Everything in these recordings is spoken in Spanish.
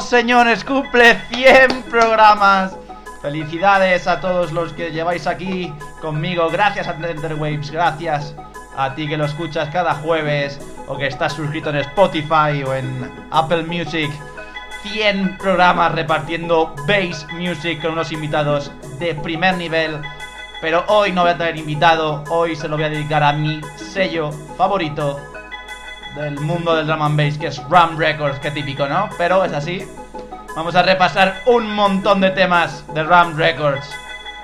Señores, cumple 100 programas. Felicidades a todos los que lleváis aquí conmigo. Gracias a Waves, gracias a ti que lo escuchas cada jueves o que estás suscrito en Spotify o en Apple Music. 100 programas repartiendo bass music con unos invitados de primer nivel. Pero hoy no voy a tener invitado, hoy se lo voy a dedicar a mi sello favorito del mundo del drum and bass, que es Ram Records, que típico, ¿no? Pero es así. Vamos a repasar un montón de temas de Ram Records.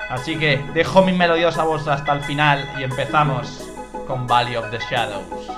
Así que dejo mi melodiosa voz hasta el final y empezamos con Valley of the Shadows.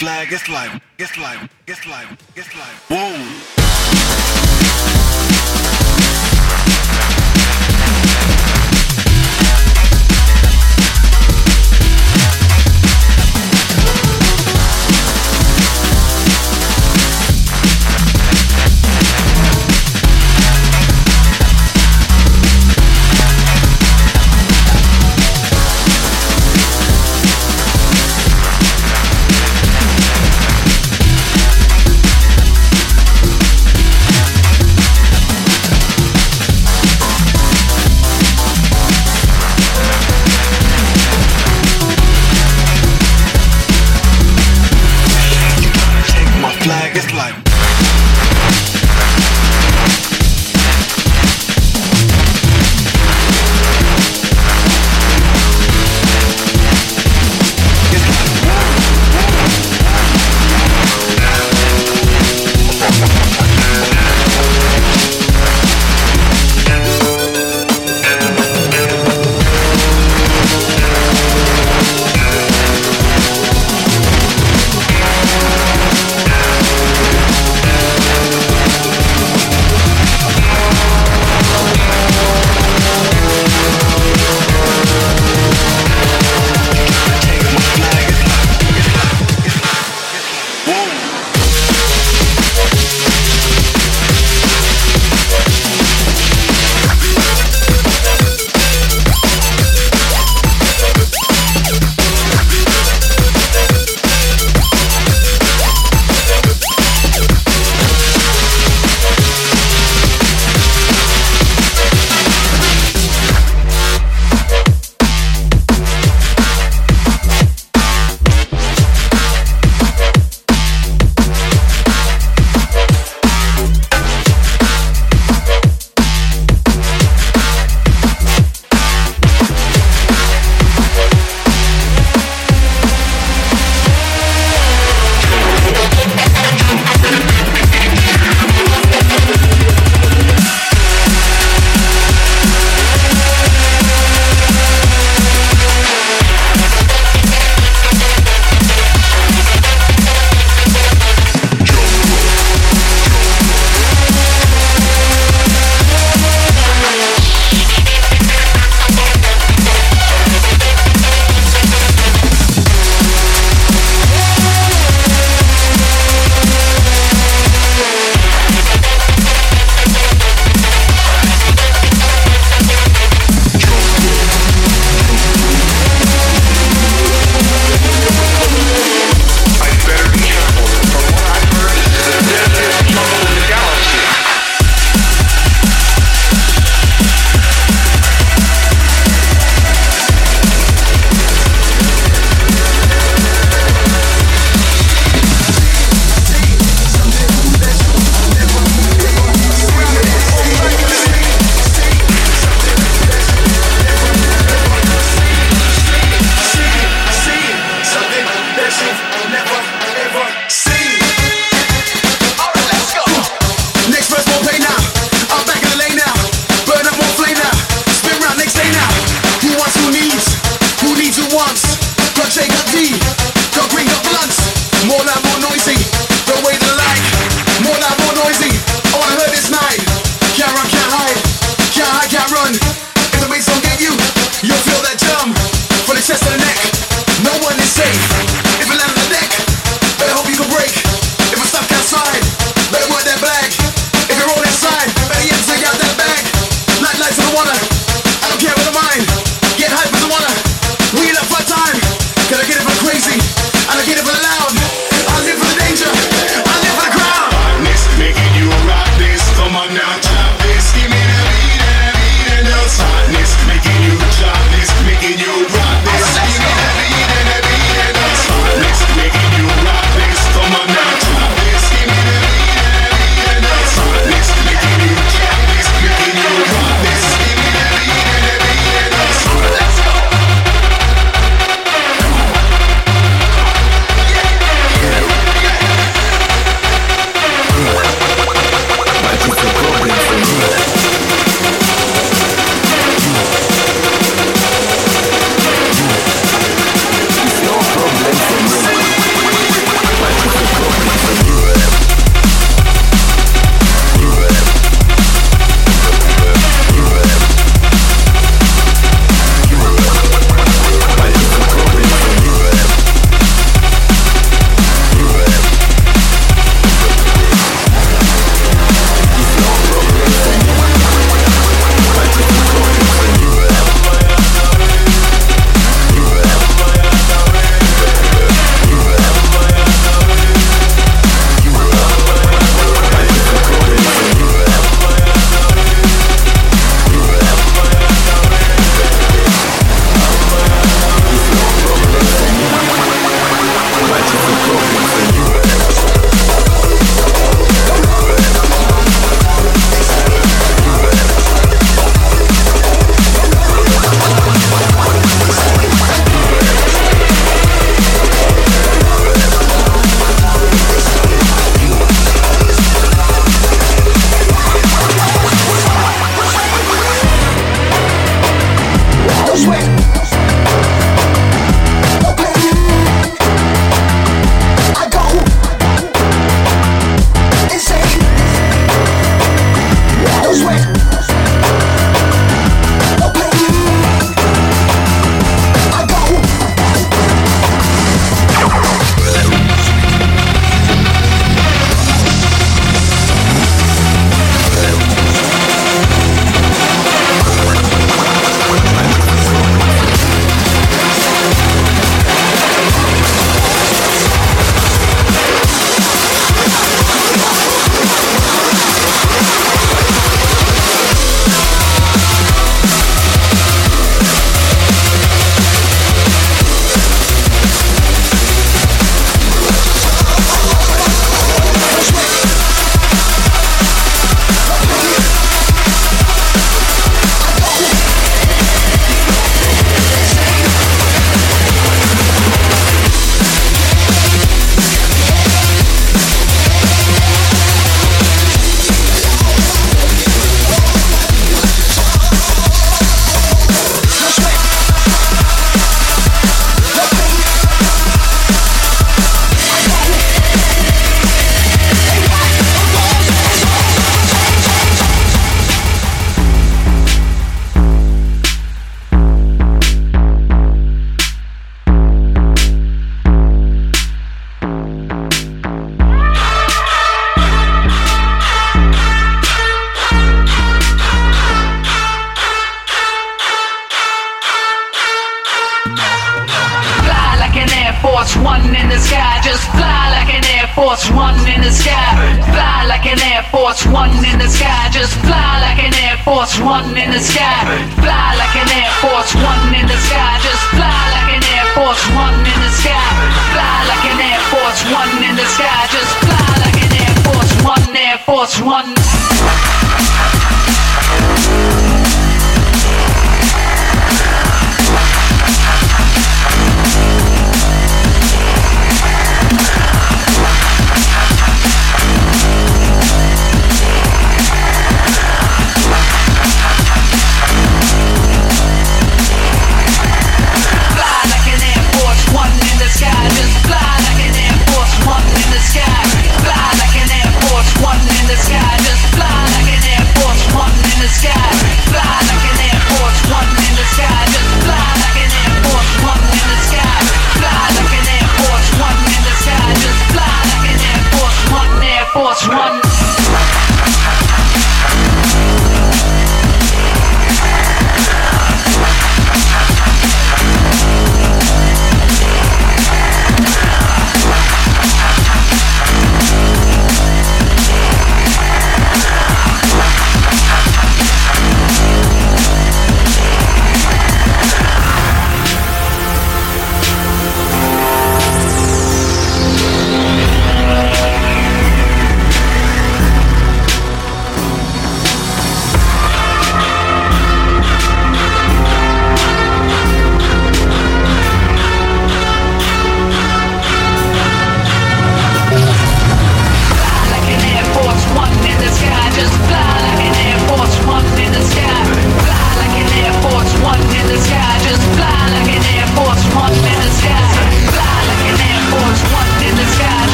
Flag, it's like, it's like, it's like, it's like, whoa.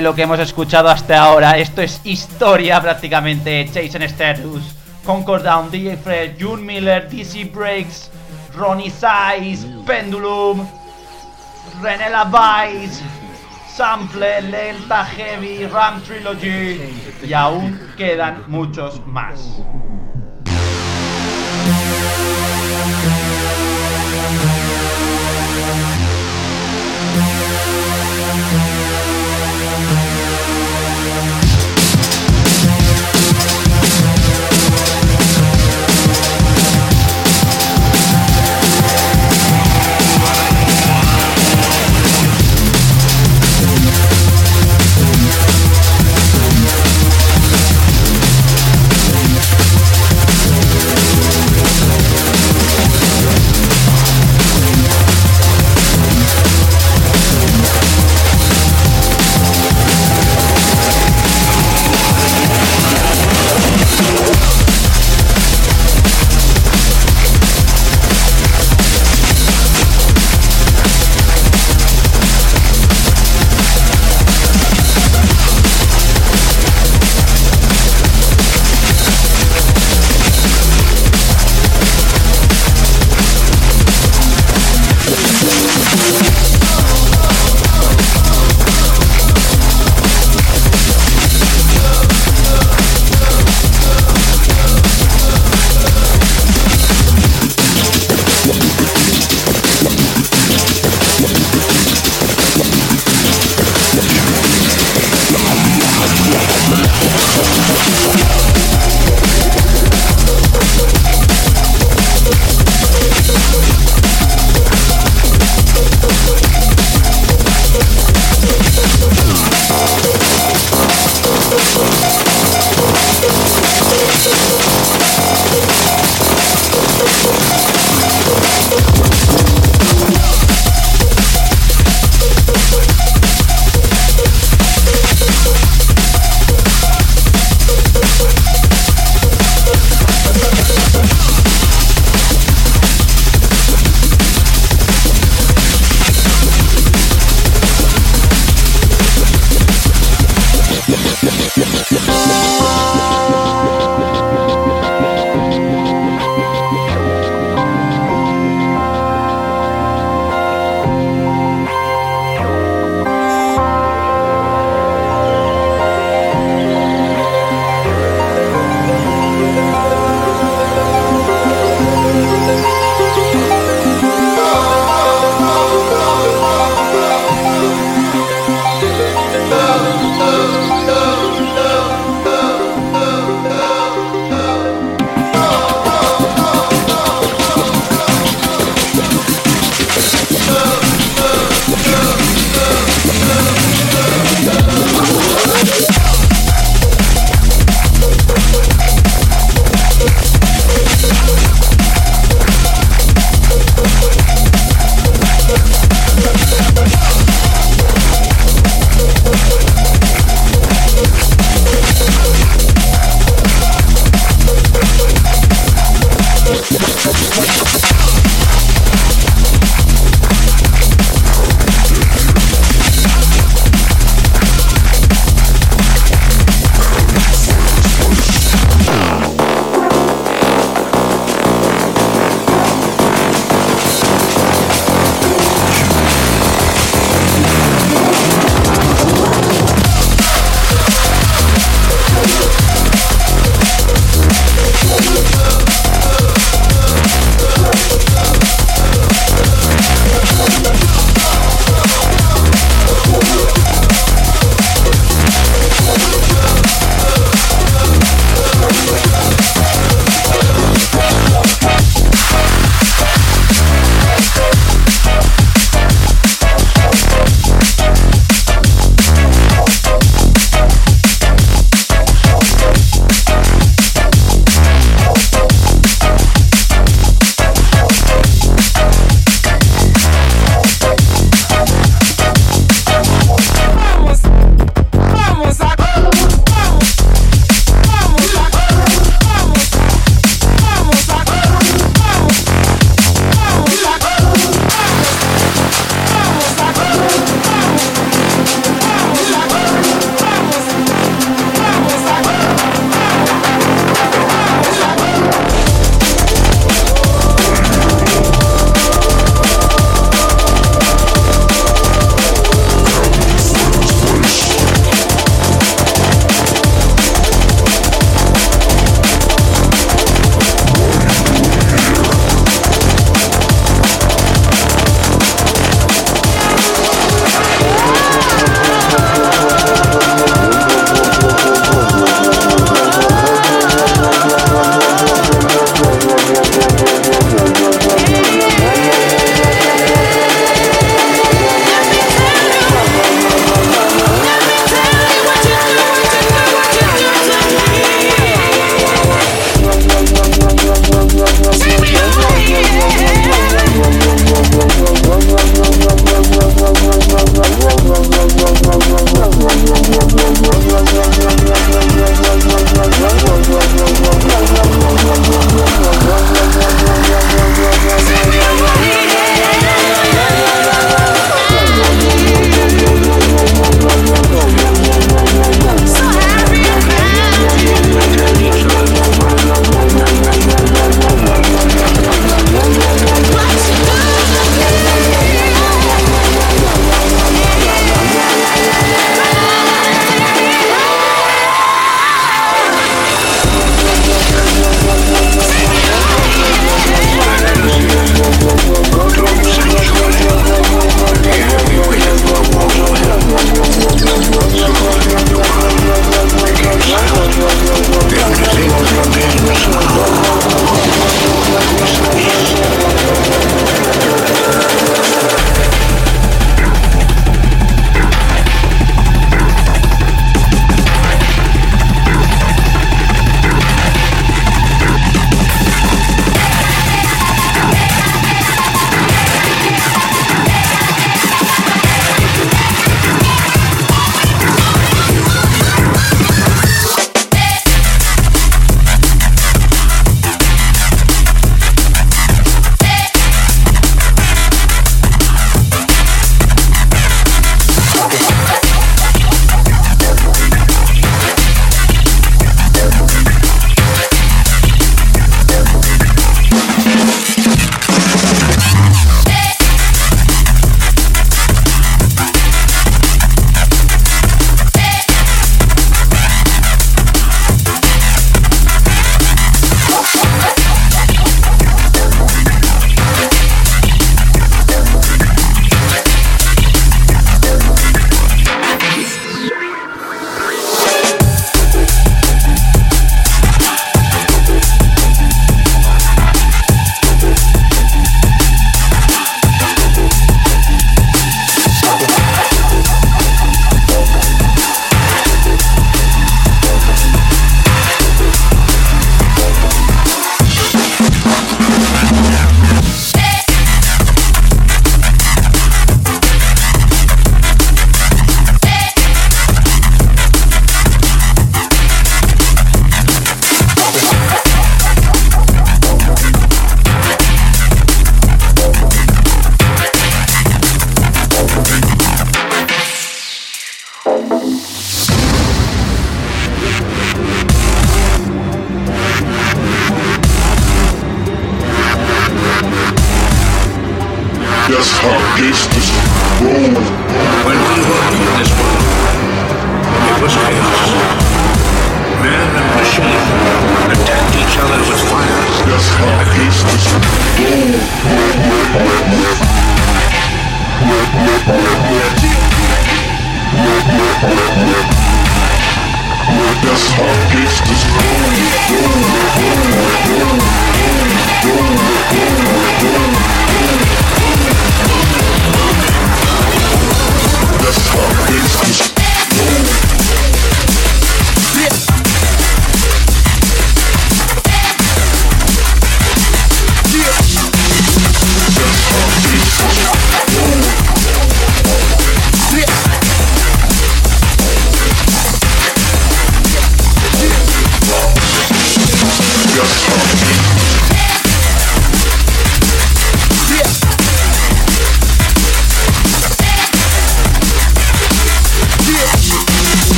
Lo que hemos escuchado hasta ahora. Esto es historia prácticamente. Jason Status, Concord Down, DJ Fred, June Miller, DC Breaks, Ronnie Size, Pendulum, René Vice, Sample, Delta Heavy, Ram Trilogy y aún quedan muchos más.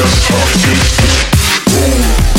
just off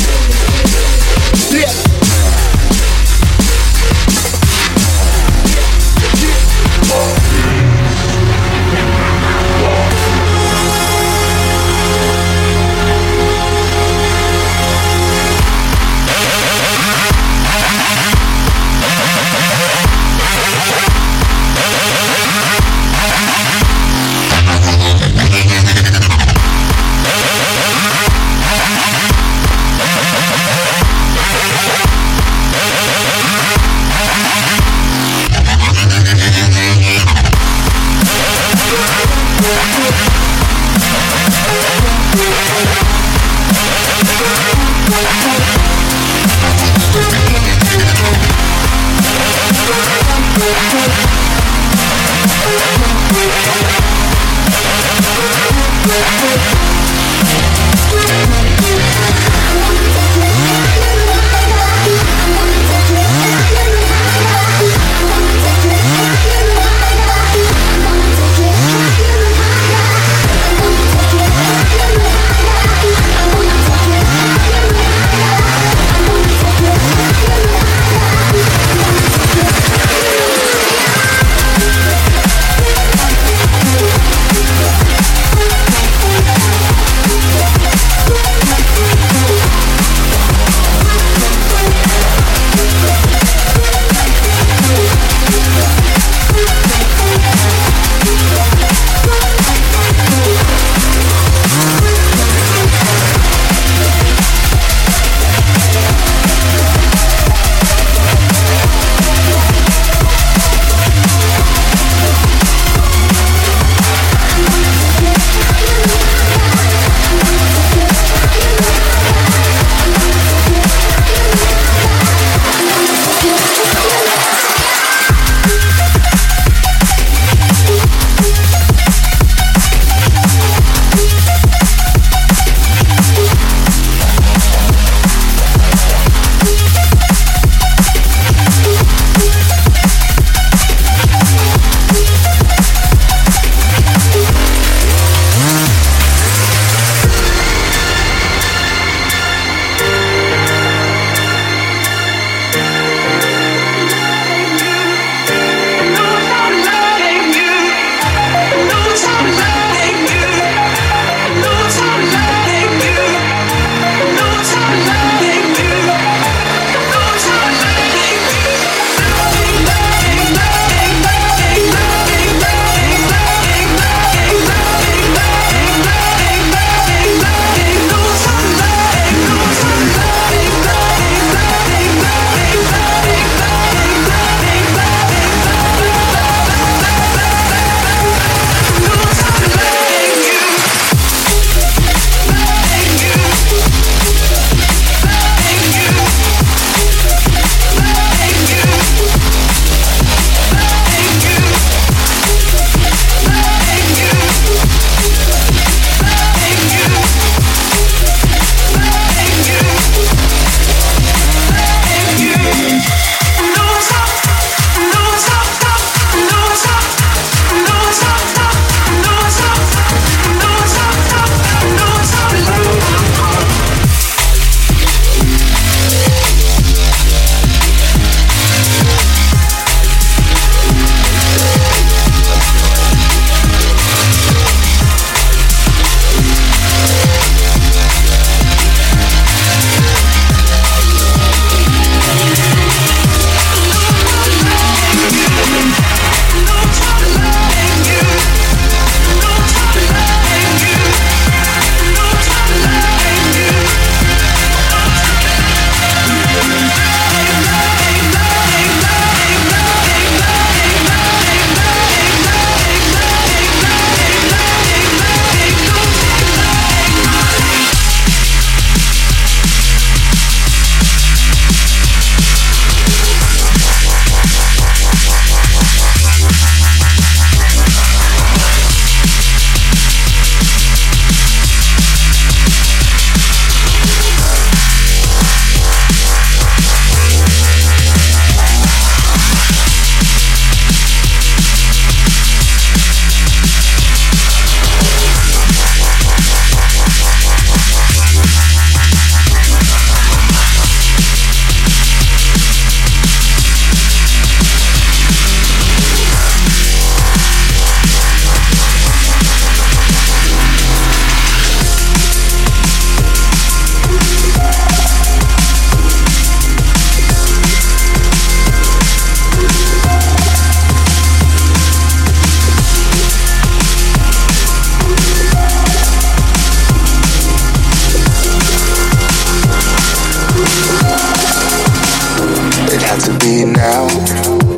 now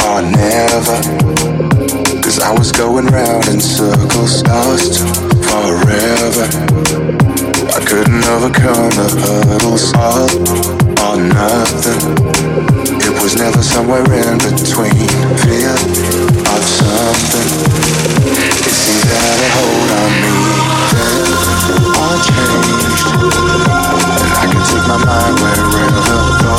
or never. Cause I was going round in circles, lost forever. I couldn't overcome the hurdles, all or nothing. It was never somewhere in between. Fear of something. It seemed to have a hold on me. Then all changed. And I can take my mind wherever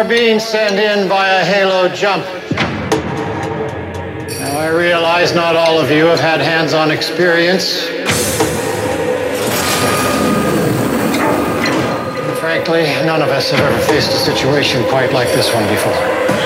are being sent in by a Halo Jump. Now, I realize not all of you have had hands on experience. Frankly, none of us have ever faced a situation quite like this one before.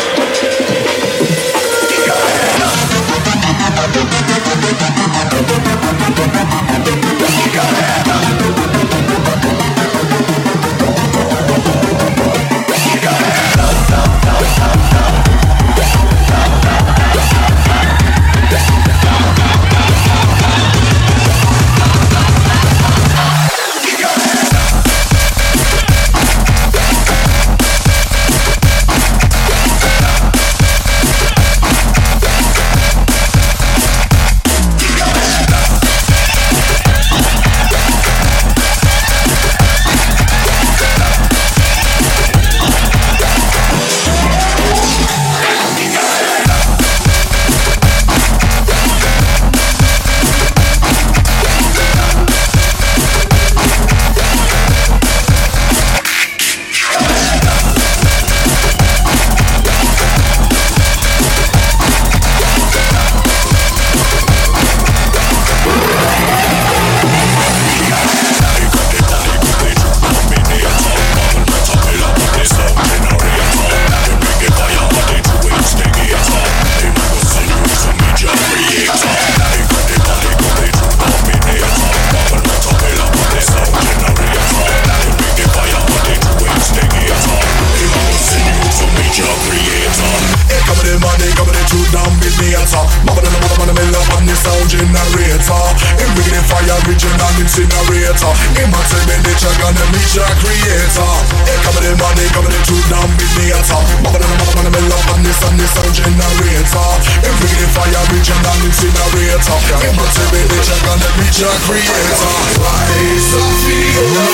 Coming in through down with me at top Mother than a mother man, I'm up on this and this sound generator. If we get fire, reach and an incinerator Can't motivate the check and the reach your creator. Rise up, feel the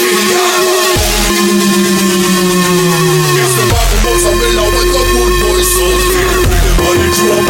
It's the battle mozzarella with the good boys. soul Feel the rhythm on the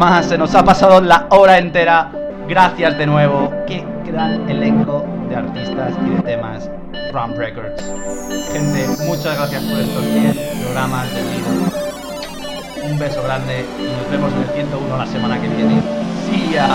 más. Se nos ha pasado la hora entera. Gracias de nuevo. Qué gran elenco de artistas y de temas. Ram Records. Gente, muchas gracias por estos 10 programas de vida. Un beso grande y nos vemos en el 101 la semana que viene. See ya.